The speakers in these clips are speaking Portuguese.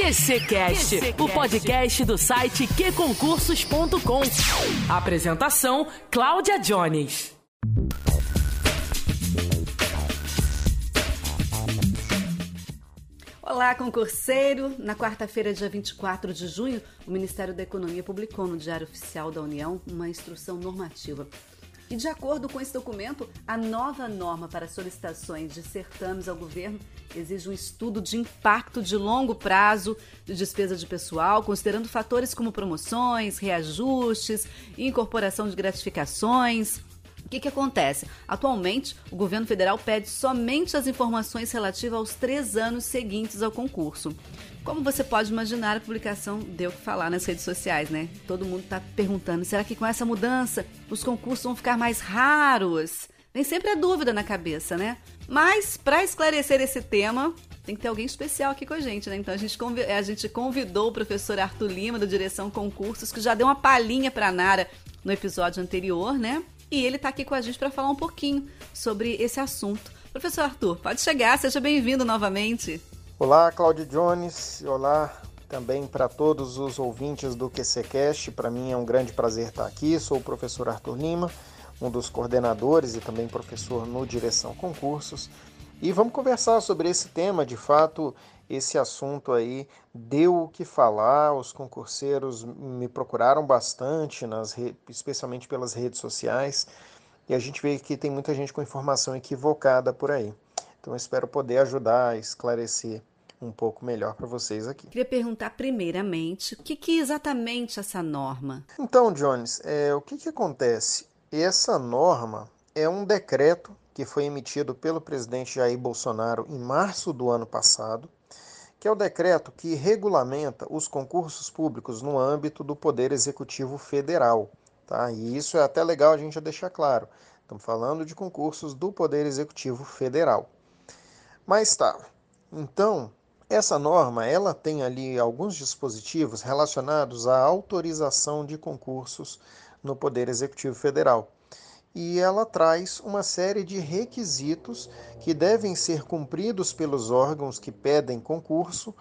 QCcast, o podcast do site qconcursos.com. Apresentação: Cláudia Jones. Olá, concurseiro! Na quarta-feira, dia 24 de junho, o Ministério da Economia publicou no Diário Oficial da União uma instrução normativa. E, de acordo com esse documento, a nova norma para solicitações de certames ao governo exige um estudo de impacto de longo prazo de despesa de pessoal, considerando fatores como promoções, reajustes, incorporação de gratificações. O que, que acontece? Atualmente, o governo federal pede somente as informações relativas aos três anos seguintes ao concurso. Como você pode imaginar, a publicação deu o que falar nas redes sociais, né? Todo mundo está perguntando: será que com essa mudança os concursos vão ficar mais raros? Vem sempre a dúvida na cabeça, né? Mas, para esclarecer esse tema, tem que ter alguém especial aqui com a gente, né? Então a gente, a gente convidou o professor Arthur Lima, da Direção Concursos, que já deu uma palhinha para a Nara no episódio anterior, né? E ele está aqui com a gente para falar um pouquinho sobre esse assunto. Professor Arthur, pode chegar, seja bem-vindo novamente. Olá, Cláudio Jones. Olá também para todos os ouvintes do QCCast. Para mim é um grande prazer estar aqui. Sou o professor Arthur Lima, um dos coordenadores e também professor no Direção Concursos. E vamos conversar sobre esse tema. De fato, esse assunto aí deu o que falar. Os concurseiros me procuraram bastante, nas especialmente pelas redes sociais, e a gente vê que tem muita gente com informação equivocada por aí. Então, espero poder ajudar a esclarecer um pouco melhor para vocês aqui. Queria perguntar primeiramente o que, que é exatamente essa norma? Então, Jones, é, o que, que acontece? Essa norma é um decreto que foi emitido pelo presidente Jair Bolsonaro em março do ano passado que é o decreto que regulamenta os concursos públicos no âmbito do Poder Executivo Federal. Tá? E isso é até legal a gente deixar claro. Estamos falando de concursos do Poder Executivo Federal. Mas tá. Então, essa norma, ela tem ali alguns dispositivos relacionados à autorização de concursos no Poder Executivo Federal e ela traz uma série de requisitos que devem ser cumpridos pelos órgãos que pedem concurso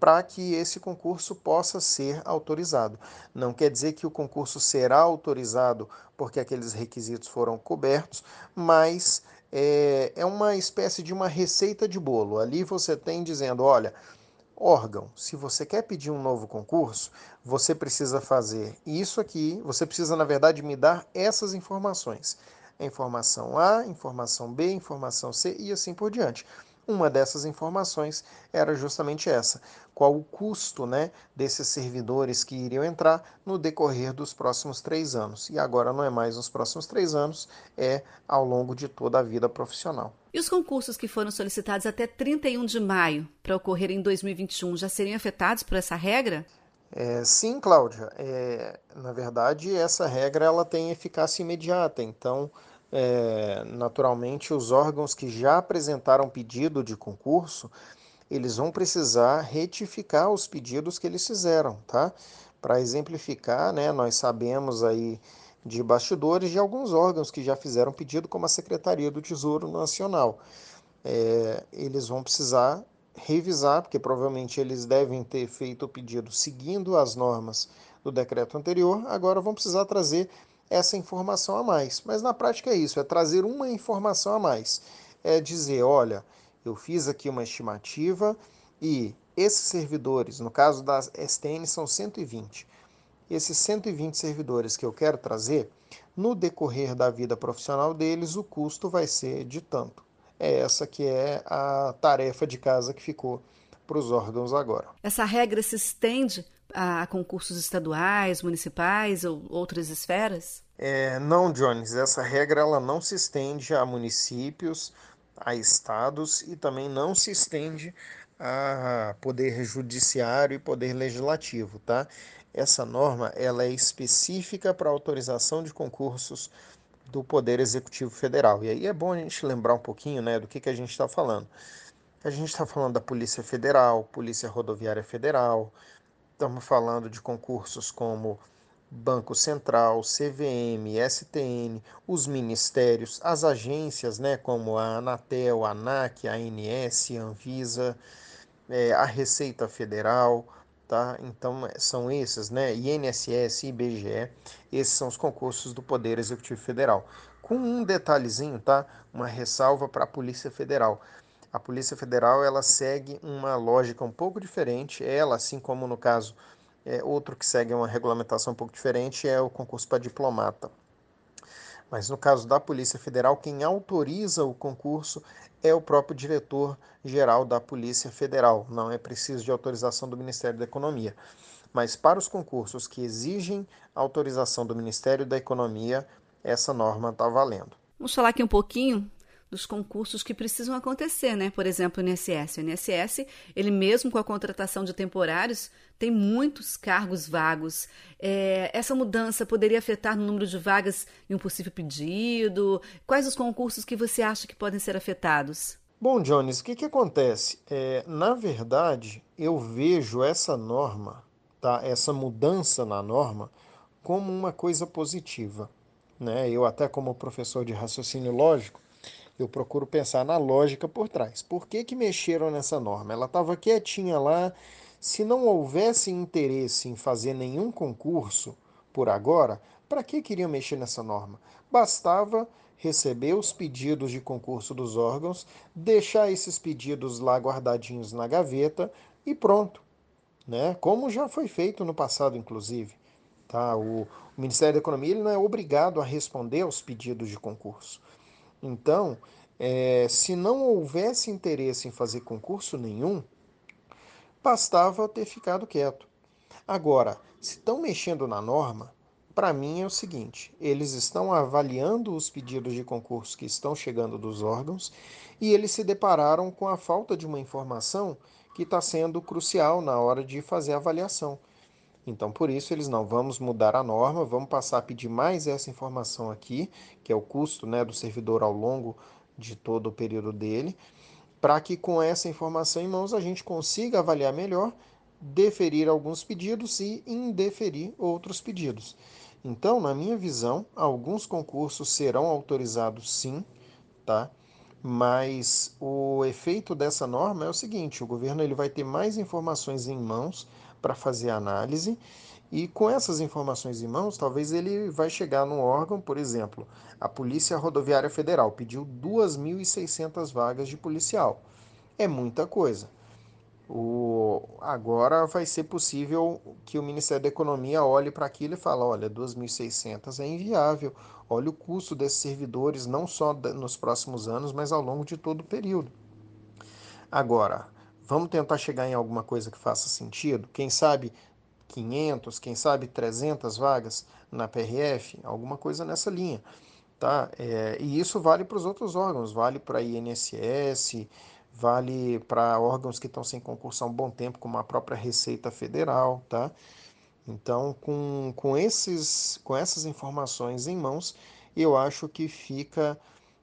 para que esse concurso possa ser autorizado. Não quer dizer que o concurso será autorizado porque aqueles requisitos foram cobertos, mas é, é uma espécie de uma receita de bolo. Ali você tem dizendo: olha órgão. Se você quer pedir um novo concurso, você precisa fazer isso aqui, você precisa, na verdade, me dar essas informações. Informação A, informação B, informação C e assim por diante. Uma dessas informações era justamente essa: qual o custo né, desses servidores que iriam entrar no decorrer dos próximos três anos. E agora não é mais nos próximos três anos, é ao longo de toda a vida profissional. E os concursos que foram solicitados até 31 de maio para ocorrer em 2021 já seriam afetados por essa regra? É, sim, Cláudia. É, na verdade, essa regra ela tem eficácia imediata. Então, é, naturalmente, os órgãos que já apresentaram pedido de concurso, eles vão precisar retificar os pedidos que eles fizeram, tá? Para exemplificar, né, nós sabemos aí de bastidores de alguns órgãos que já fizeram pedido, como a Secretaria do Tesouro Nacional. É, eles vão precisar revisar, porque provavelmente eles devem ter feito o pedido seguindo as normas do decreto anterior, agora vão precisar trazer essa informação a mais. Mas na prática é isso, é trazer uma informação a mais. É dizer, olha, eu fiz aqui uma estimativa e esses servidores, no caso da STN, são 120. Esses 120 servidores que eu quero trazer, no decorrer da vida profissional deles, o custo vai ser de tanto. É essa que é a tarefa de casa que ficou para os órgãos agora. Essa regra se estende a concursos estaduais, municipais ou outras esferas? É, não, Jones, essa regra ela não se estende a municípios, a estados e também não se estende a poder judiciário e poder legislativo, tá? Essa norma ela é específica para autorização de concursos do Poder Executivo Federal. E aí é bom a gente lembrar um pouquinho né, do que, que a gente está falando. A gente está falando da Polícia Federal, Polícia Rodoviária Federal, Estamos falando de concursos como Banco Central, CVM, STN, os ministérios, as agências, né, como a Anatel, a ANAC, a ANS, a Anvisa, é, a Receita Federal, tá? Então são esses, né? INSS, IBGE, esses são os concursos do Poder Executivo Federal. Com um detalhezinho, tá? Uma ressalva para a Polícia Federal. A Polícia Federal ela segue uma lógica um pouco diferente. Ela, assim como no caso é, outro que segue uma regulamentação um pouco diferente é o concurso para diplomata. Mas no caso da Polícia Federal, quem autoriza o concurso é o próprio diretor-geral da Polícia Federal. Não é preciso de autorização do Ministério da Economia. Mas para os concursos que exigem autorização do Ministério da Economia, essa norma está valendo. Vamos falar aqui um pouquinho dos concursos que precisam acontecer, né? Por exemplo, o INSS. O INSS, ele mesmo com a contratação de temporários, tem muitos cargos vagos. É, essa mudança poderia afetar no número de vagas em um possível pedido? Quais os concursos que você acha que podem ser afetados? Bom, Jones, o que, que acontece? É, na verdade, eu vejo essa norma, tá? essa mudança na norma, como uma coisa positiva. Né? Eu, até como professor de raciocínio lógico, eu procuro pensar na lógica por trás. Por que, que mexeram nessa norma? Ela estava quietinha lá. Se não houvesse interesse em fazer nenhum concurso por agora, para que queriam mexer nessa norma? Bastava receber os pedidos de concurso dos órgãos, deixar esses pedidos lá guardadinhos na gaveta e pronto. Né? Como já foi feito no passado, inclusive. Tá? O, Ministério da Economia ele não é obrigado a responder aos pedidos de concurso. Então, é, se não houvesse interesse em fazer concurso nenhum, bastava ter ficado quieto. Agora, se estão mexendo na norma, para mim é o seguinte: eles estão avaliando os pedidos de concurso que estão chegando dos órgãos e eles se depararam com a falta de uma informação que está sendo crucial na hora de fazer a avaliação. Então, por isso, eles não vamos mudar a norma, vamos passar a pedir mais essa informação aqui, que é o custo né, do servidor ao longo de todo o período dele, para que com essa informação em mãos a gente consiga avaliar melhor, deferir alguns pedidos e indeferir outros pedidos. Então, na minha visão, alguns concursos serão autorizados sim, tá? Mas o efeito dessa norma é o seguinte: o governo ele vai ter mais informações em mãos para fazer análise e com essas informações em mãos, talvez ele vai chegar num órgão, por exemplo, a Polícia Rodoviária Federal pediu 2.600 vagas de policial. É muita coisa. O, agora vai ser possível que o Ministério da Economia olhe para aquilo e fale, olha, 2.600 é inviável, olha o custo desses servidores, não só nos próximos anos, mas ao longo de todo o período. Agora, Vamos tentar chegar em alguma coisa que faça sentido? Quem sabe 500, quem sabe 300 vagas na PRF? Alguma coisa nessa linha. Tá? É, e isso vale para os outros órgãos, vale para a INSS, vale para órgãos que estão sem concurso há um bom tempo, como a própria Receita Federal. Tá? Então, com, com, esses, com essas informações em mãos, eu acho que fica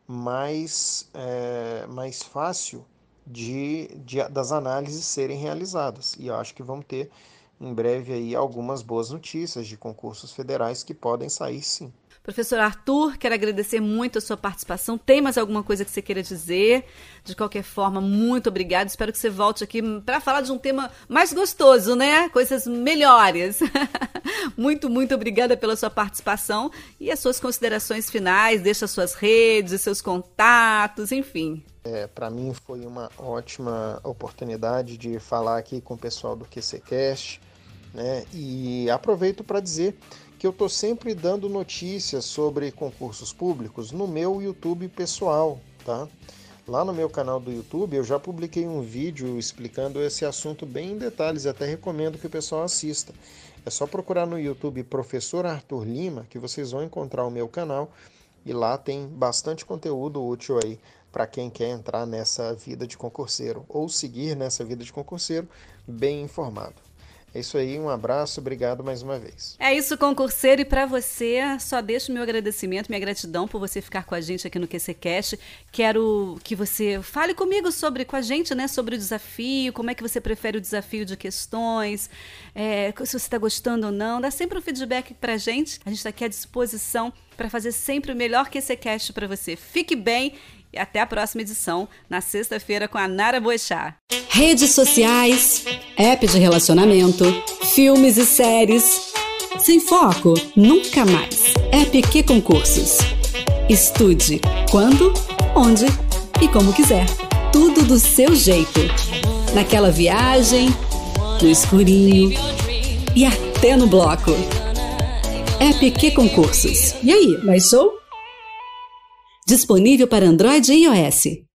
mais, é, mais fácil de, de, das análises serem realizadas. E acho que vamos ter em breve aí algumas boas notícias de concursos federais que podem sair sim. Professor Arthur, quero agradecer muito a sua participação. Tem mais alguma coisa que você queira dizer? De qualquer forma, muito obrigado. Espero que você volte aqui para falar de um tema mais gostoso, né? Coisas melhores. muito, muito obrigada pela sua participação e as suas considerações finais. Deixa suas redes, os seus contatos, enfim. É, para mim foi uma ótima oportunidade de falar aqui com o pessoal do QCCast, né? E aproveito para dizer que eu estou sempre dando notícias sobre concursos públicos no meu YouTube pessoal, tá? Lá no meu canal do YouTube eu já publiquei um vídeo explicando esse assunto bem em detalhes, até recomendo que o pessoal assista. É só procurar no YouTube Professor Arthur Lima que vocês vão encontrar o meu canal e lá tem bastante conteúdo útil aí para quem quer entrar nessa vida de concurseiro ou seguir nessa vida de concurseiro bem informado. É isso aí, um abraço, obrigado mais uma vez. É isso, concurseiro, e para você, só deixo meu agradecimento, minha gratidão por você ficar com a gente aqui no QCCast. Quero que você fale comigo sobre, com a gente, né, sobre o desafio, como é que você prefere o desafio de questões, é, se você está gostando ou não. Dá sempre um feedback para a gente, a gente está aqui à disposição para fazer sempre o melhor QCCast para você. Fique bem e até a próxima edição, na sexta-feira, com a Nara Boechat. Redes sociais, app de relacionamento, filmes e séries. Sem foco, nunca mais. App que concursos. Estude quando, onde e como quiser. Tudo do seu jeito. Naquela viagem, no escurinho e até no bloco. App que concursos. E aí, mais show? Disponível para Android e iOS.